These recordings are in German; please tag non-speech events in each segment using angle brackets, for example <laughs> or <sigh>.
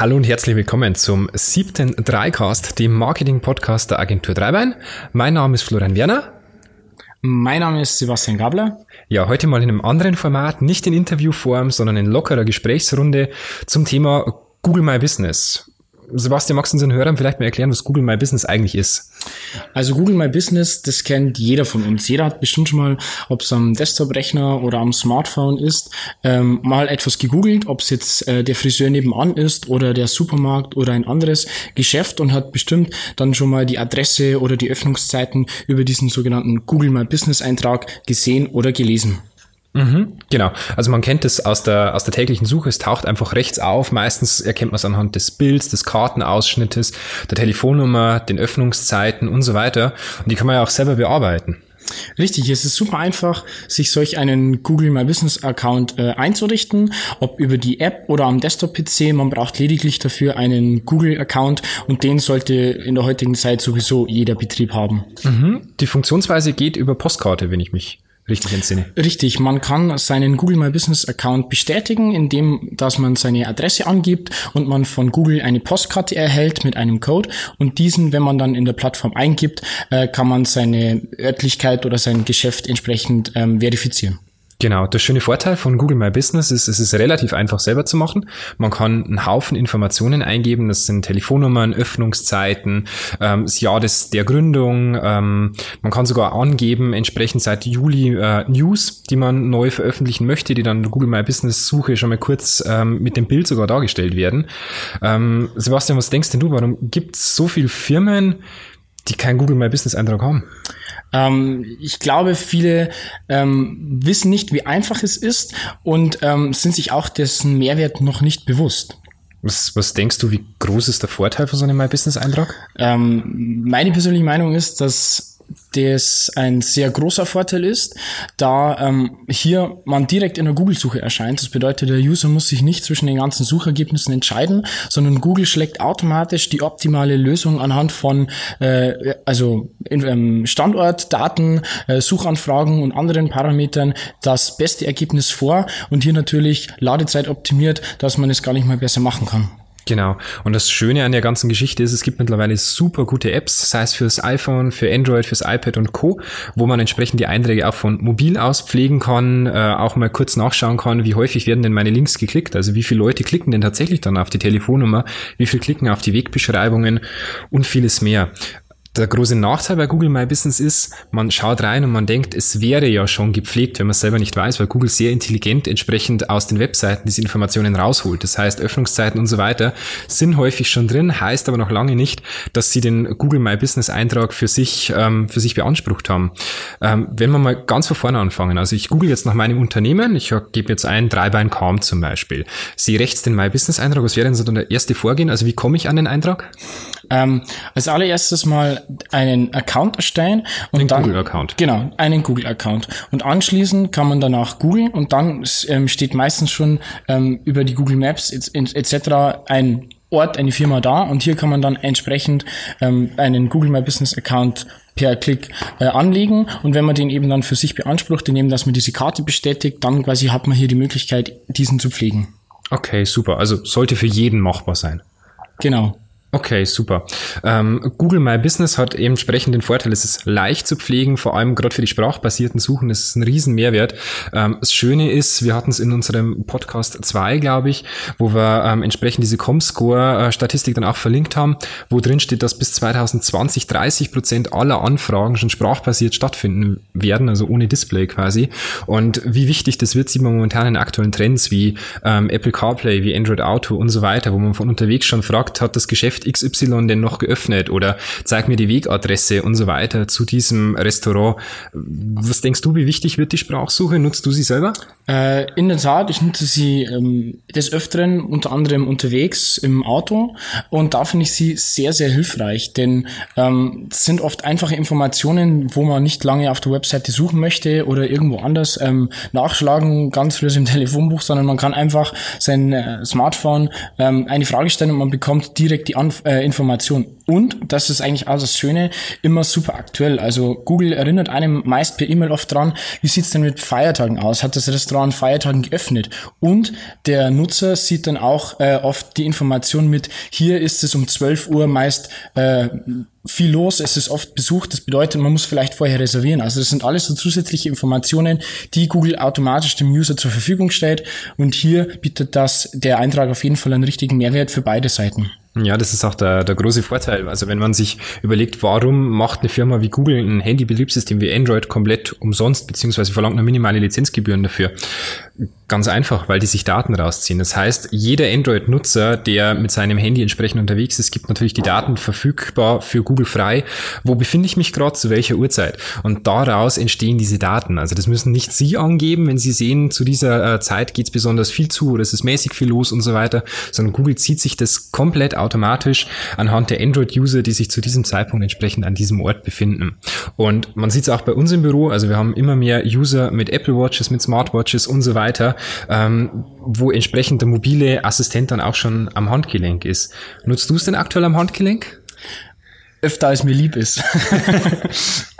Hallo und herzlich willkommen zum siebten Dreicast, dem Marketing-Podcast der Agentur Dreibein. Mein Name ist Florian Werner. Mein Name ist Sebastian Gabler. Ja, heute mal in einem anderen Format, nicht in Interviewform, sondern in lockerer Gesprächsrunde zum Thema Google My Business. Sebastian, magst du unseren Hörern vielleicht mal erklären, was Google My Business eigentlich ist? Also Google My Business, das kennt jeder von uns. Jeder hat bestimmt schon mal, ob es am Desktop-Rechner oder am Smartphone ist, ähm, mal etwas gegoogelt, ob es jetzt äh, der Friseur nebenan ist oder der Supermarkt oder ein anderes Geschäft und hat bestimmt dann schon mal die Adresse oder die Öffnungszeiten über diesen sogenannten Google My Business Eintrag gesehen oder gelesen. Mhm, genau. Also man kennt es aus der, aus der täglichen Suche. Es taucht einfach rechts auf. Meistens erkennt man es anhand des Bilds, des Kartenausschnittes, der Telefonnummer, den Öffnungszeiten und so weiter. Und die kann man ja auch selber bearbeiten. Richtig, es ist super einfach, sich solch einen Google My Business Account äh, einzurichten, ob über die App oder am Desktop-PC. Man braucht lediglich dafür einen Google Account und den sollte in der heutigen Zeit sowieso jeder Betrieb haben. Mhm. Die Funktionsweise geht über Postkarte, wenn ich mich richtig entsinne. Richtig, man kann seinen Google My Business Account bestätigen, indem dass man seine Adresse angibt und man von Google eine Postkarte erhält mit einem Code und diesen, wenn man dann in der Plattform eingibt, äh, kann man seine Örtlichkeit oder sein Geschäft entsprechend ähm, verifizieren. Genau, der schöne Vorteil von Google My Business ist, es ist relativ einfach selber zu machen. Man kann einen Haufen Informationen eingeben, das sind Telefonnummern, Öffnungszeiten, ähm, das Jahr des, der Gründung. Ähm, man kann sogar angeben, entsprechend seit Juli äh, News, die man neu veröffentlichen möchte, die dann Google My Business Suche schon mal kurz ähm, mit dem Bild sogar dargestellt werden. Ähm, Sebastian, was denkst denn du, warum gibt es so viele Firmen, die keinen Google My Business Eintrag haben? Ähm, ich glaube, viele ähm, wissen nicht, wie einfach es ist und ähm, sind sich auch dessen Mehrwert noch nicht bewusst. Was, was denkst du, wie groß ist der Vorteil von so einem My Business Eintrag? Ähm, meine persönliche Meinung ist, dass das ein sehr großer Vorteil ist, da ähm, hier man direkt in der Google-Suche erscheint. Das bedeutet, der User muss sich nicht zwischen den ganzen Suchergebnissen entscheiden, sondern Google schlägt automatisch die optimale Lösung anhand von äh, also in, ähm, Standort, Daten, äh, Suchanfragen und anderen Parametern das beste Ergebnis vor und hier natürlich Ladezeit optimiert, dass man es gar nicht mal besser machen kann. Genau. Und das Schöne an der ganzen Geschichte ist, es gibt mittlerweile super gute Apps, sei es fürs iPhone, für Android, fürs iPad und Co., wo man entsprechend die Einträge auch von mobil aus pflegen kann, äh, auch mal kurz nachschauen kann, wie häufig werden denn meine Links geklickt, also wie viele Leute klicken denn tatsächlich dann auf die Telefonnummer, wie viel klicken auf die Wegbeschreibungen und vieles mehr. Der große Nachteil bei Google My Business ist, man schaut rein und man denkt, es wäre ja schon gepflegt, wenn man es selber nicht weiß, weil Google sehr intelligent entsprechend aus den Webseiten diese Informationen rausholt. Das heißt, Öffnungszeiten und so weiter sind häufig schon drin, heißt aber noch lange nicht, dass sie den Google My Business Eintrag für sich, ähm, für sich beansprucht haben. Ähm, wenn wir mal ganz von vorne anfangen, also ich google jetzt nach meinem Unternehmen, ich gebe jetzt ein Dreibein Calm zum Beispiel, sehe rechts den My Business Eintrag, was wäre denn so der erste Vorgehen? Also wie komme ich an den Eintrag? Ähm, als allererstes mal einen Account erstellen und einen dann Google-Account. Genau, einen Google-Account. Und anschließend kann man danach googeln und dann ähm, steht meistens schon ähm, über die Google Maps etc. ein Ort, eine Firma da und hier kann man dann entsprechend ähm, einen Google My Business Account per Klick äh, anlegen und wenn man den eben dann für sich beansprucht, indem dass man diese Karte bestätigt, dann quasi hat man hier die Möglichkeit, diesen zu pflegen. Okay, super. Also sollte für jeden machbar sein. Genau. Okay, super. Ähm, Google My Business hat entsprechend den Vorteil, es ist leicht zu pflegen, vor allem gerade für die sprachbasierten Suchen, das ist ein riesen Mehrwert. Ähm, das Schöne ist, wir hatten es in unserem Podcast 2, glaube ich, wo wir ähm, entsprechend diese Comscore-Statistik dann auch verlinkt haben, wo drin steht, dass bis 2020 30 Prozent aller Anfragen schon sprachbasiert stattfinden werden, also ohne Display quasi. Und wie wichtig das wird, sieht man momentan in aktuellen Trends wie ähm, Apple CarPlay, wie Android Auto und so weiter, wo man von unterwegs schon fragt, hat das Geschäft XY denn noch geöffnet oder zeig mir die Wegadresse und so weiter zu diesem Restaurant. Was denkst du, wie wichtig wird die Sprachsuche? Nutzt du sie selber? Äh, in der Tat, ich nutze sie ähm, des Öfteren unter anderem unterwegs im Auto und da finde ich sie sehr, sehr hilfreich, denn ähm, sind oft einfache Informationen, wo man nicht lange auf der Webseite suchen möchte oder irgendwo anders ähm, nachschlagen, ganz frisch im <laughs> Telefonbuch, sondern man kann einfach sein äh, Smartphone ähm, eine Frage stellen und man bekommt direkt die Antwort äh, Information. Und, das ist eigentlich auch das Schöne, immer super aktuell. Also Google erinnert einem meist per E-Mail oft dran, wie sieht's denn mit Feiertagen aus? Hat das Restaurant an Feiertagen geöffnet? Und der Nutzer sieht dann auch äh, oft die Information mit, hier ist es um 12 Uhr meist äh, viel los, es ist oft besucht, das bedeutet, man muss vielleicht vorher reservieren. Also das sind alles so zusätzliche Informationen, die Google automatisch dem User zur Verfügung stellt und hier bietet das der Eintrag auf jeden Fall einen richtigen Mehrwert für beide Seiten. Ja, das ist auch der, der große Vorteil. Also wenn man sich überlegt, warum macht eine Firma wie Google ein Handybetriebssystem wie Android komplett umsonst, beziehungsweise verlangt nur minimale Lizenzgebühren dafür, Ganz einfach, weil die sich Daten rausziehen. Das heißt, jeder Android-Nutzer, der mit seinem Handy entsprechend unterwegs ist, gibt natürlich die Daten verfügbar für Google frei. Wo befinde ich mich gerade, zu welcher Uhrzeit? Und daraus entstehen diese Daten. Also das müssen nicht Sie angeben, wenn Sie sehen, zu dieser äh, Zeit geht es besonders viel zu oder es ist mäßig viel los und so weiter, sondern Google zieht sich das komplett automatisch anhand der Android-User, die sich zu diesem Zeitpunkt entsprechend an diesem Ort befinden. Und man sieht es auch bei uns im Büro, also wir haben immer mehr User mit Apple Watches, mit Smartwatches und so weiter weiter, ähm, wo entsprechend der mobile Assistent dann auch schon am Handgelenk ist. Nutzt du es denn aktuell am Handgelenk? Öfter als mir lieb ist. <laughs>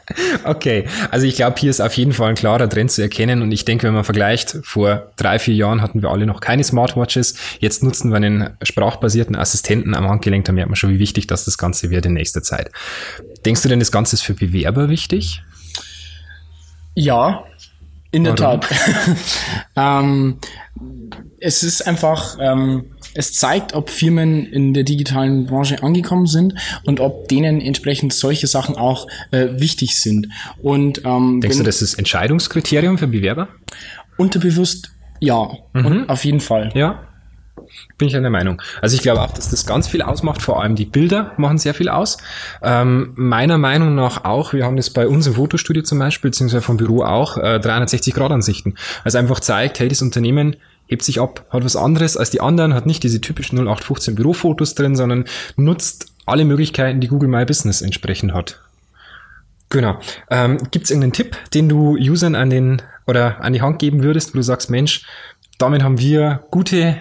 Okay, also ich glaube, hier ist auf jeden Fall ein klarer Trend zu erkennen und ich denke, wenn man vergleicht, vor drei, vier Jahren hatten wir alle noch keine Smartwatches, jetzt nutzen wir einen sprachbasierten Assistenten am Handgelenk, da merkt man schon, wie wichtig das, das Ganze wird in nächster Zeit. Denkst du denn, das Ganze ist für Bewerber wichtig? Ja, in der Tat. <laughs> ähm, es ist einfach, ähm, es zeigt, ob Firmen in der digitalen Branche angekommen sind und ob denen entsprechend solche Sachen auch äh, wichtig sind. Und ähm, denkst du, das ist Entscheidungskriterium für Bewerber? Unterbewusst ja, mhm. auf jeden Fall. Ja. Bin ich einer Meinung. Also ich glaube auch, dass das ganz viel ausmacht. Vor allem die Bilder machen sehr viel aus. Ähm, meiner Meinung nach auch, wir haben das bei uns im Fotostudio zum Beispiel, beziehungsweise vom Büro auch, äh, 360-Grad-Ansichten. Also einfach zeigt, hey, das Unternehmen hebt sich ab, hat was anderes als die anderen, hat nicht diese typischen 0815 Bürofotos drin, sondern nutzt alle Möglichkeiten, die Google My Business entsprechend hat. Genau. Ähm, Gibt es irgendeinen Tipp, den du Usern an den oder an die Hand geben würdest, wo du sagst, Mensch, damit haben wir gute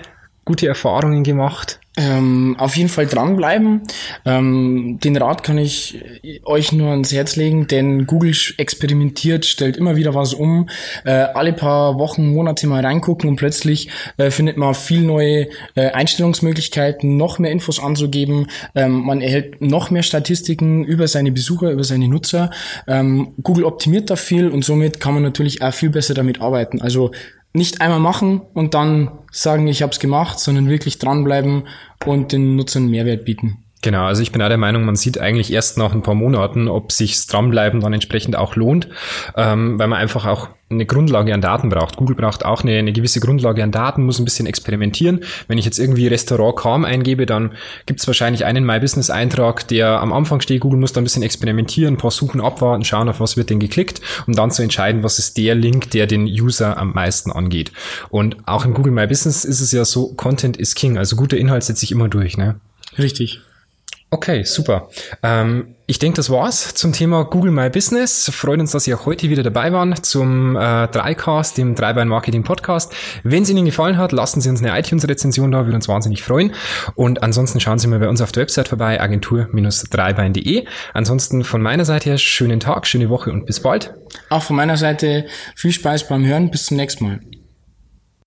gute Erfahrungen gemacht? Ähm, auf jeden Fall dranbleiben. Ähm, den Rat kann ich euch nur ans Herz legen, denn Google experimentiert, stellt immer wieder was um. Äh, alle paar Wochen, Monate mal reingucken und plötzlich äh, findet man viel neue äh, Einstellungsmöglichkeiten, noch mehr Infos anzugeben. Ähm, man erhält noch mehr Statistiken über seine Besucher, über seine Nutzer. Ähm, Google optimiert da viel und somit kann man natürlich auch viel besser damit arbeiten. Also nicht einmal machen und dann sagen, ich habe es gemacht, sondern wirklich dranbleiben und den Nutzern Mehrwert bieten. Genau, also ich bin auch der Meinung, man sieht eigentlich erst nach ein paar Monaten, ob sich dranbleiben dann entsprechend auch lohnt, ähm, weil man einfach auch eine Grundlage an Daten braucht. Google braucht auch eine, eine gewisse Grundlage an Daten, muss ein bisschen experimentieren. Wenn ich jetzt irgendwie Restaurant Calm eingebe, dann gibt es wahrscheinlich einen My Business Eintrag, der am Anfang steht. Google muss da ein bisschen experimentieren, ein paar Suchen abwarten, schauen, auf was wird denn geklickt, um dann zu entscheiden, was ist der Link, der den User am meisten angeht. Und auch im Google My Business ist es ja so, Content is King, also guter Inhalt setzt sich immer durch. Ne? Richtig. Okay, super. Ähm, ich denke, das war's zum Thema Google My Business. Freut uns, dass Sie auch heute wieder dabei waren zum äh, Dreicast, dem Dreibein Marketing Podcast. Wenn es Ihnen gefallen hat, lassen Sie uns eine iTunes-Rezension da, würde uns wahnsinnig freuen. Und ansonsten schauen Sie mal bei uns auf der Website vorbei, agentur-dreibein.de. Ansonsten von meiner Seite her schönen Tag, schöne Woche und bis bald. Auch von meiner Seite viel Spaß beim Hören. Bis zum nächsten Mal.